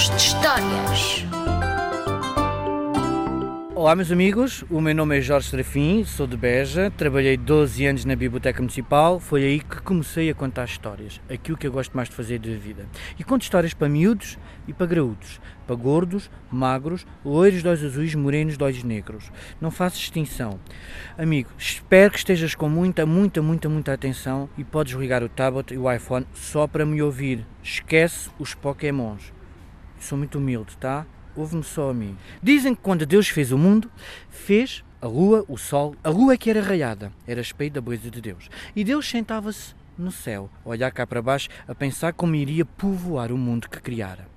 Contos de Histórias. Olá, meus amigos. O meu nome é Jorge Serafim, sou de Beja. Trabalhei 12 anos na Biblioteca Municipal. Foi aí que comecei a contar histórias, aquilo que eu gosto mais de fazer da vida. E conto histórias para miúdos e para graúdos, para gordos, magros, loiros de olhos azuis, morenos de olhos negros. Não faço distinção. Amigo, espero que estejas com muita, muita, muita, muita atenção e podes ligar o tablet e o iPhone só para me ouvir. Esquece os Pokémons. Sou muito humilde, tá? ouve-me só a mim. Dizem que quando Deus fez o mundo, fez a lua, o sol, a lua é que era raiada, era espelho da beleza de Deus. E Deus sentava-se no céu, a olhar cá para baixo, a pensar como iria povoar o mundo que criara.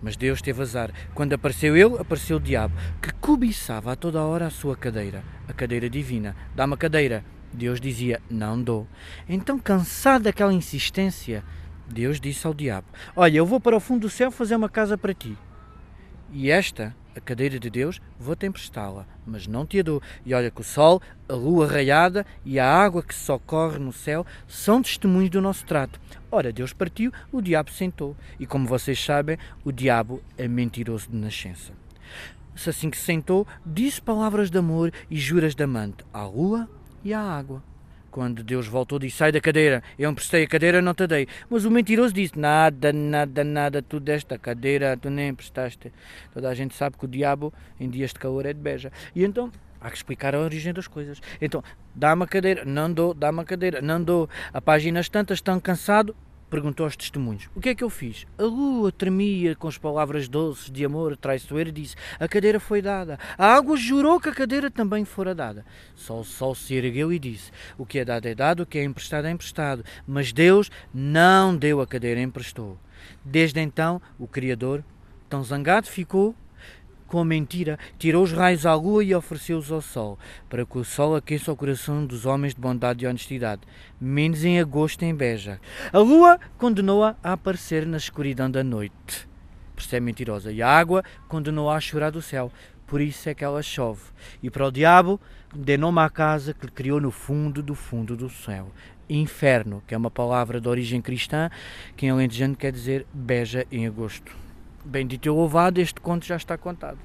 Mas Deus teve azar. Quando apareceu ele, apareceu o diabo, que cobiçava a toda hora a sua cadeira, a cadeira divina. Dá-me a cadeira. Deus dizia, não dou. Então, cansado daquela insistência, Deus disse ao diabo: Olha, eu vou para o fundo do céu fazer uma casa para ti. E esta, a cadeira de Deus, vou-te emprestá-la, mas não te a dou. E olha que o sol, a lua raiada e a água que socorre no céu são testemunhos do nosso trato. Ora, Deus partiu, o diabo sentou. E como vocês sabem, o diabo é mentiroso de nascença. Se assim que sentou, disse palavras de amor e juras de amante à lua e à água. Quando Deus voltou, disse: Sai da cadeira. Eu emprestei a cadeira, não te dei. Mas o mentiroso disse: Nada, nada, nada. Tu deste a cadeira, tu nem emprestaste. Toda a gente sabe que o diabo, em dias de calor, é de beja. E então. Há que explicar a origem das coisas. Então, dá-me a cadeira, não dou, dá-me a cadeira, não dou. A páginas tantas, tão cansado, perguntou aos testemunhos: O que é que eu fiz? A lua tremia com as palavras doces de amor traiçoeiro e disse: A cadeira foi dada. A água jurou que a cadeira também fora dada. Só o sol se ergueu e disse: O que é dado é dado, o que é emprestado é emprestado. Mas Deus não deu a cadeira, emprestou. Desde então, o Criador, tão zangado ficou com a mentira, tirou os raios à lua e ofereceu-os ao sol, para que o sol aqueça o coração dos homens de bondade e honestidade, menos em agosto em Beja. A lua condenou-a a aparecer na escuridão da noite, por ser mentirosa, e a água condenou-a a chorar do céu, por isso é que ela chove. E para o diabo, dê nome à casa que criou no fundo do fundo do céu. Inferno, que é uma palavra de origem cristã, que em alentejano quer dizer Beja em agosto. Bendito e louvado, este conto já está contado.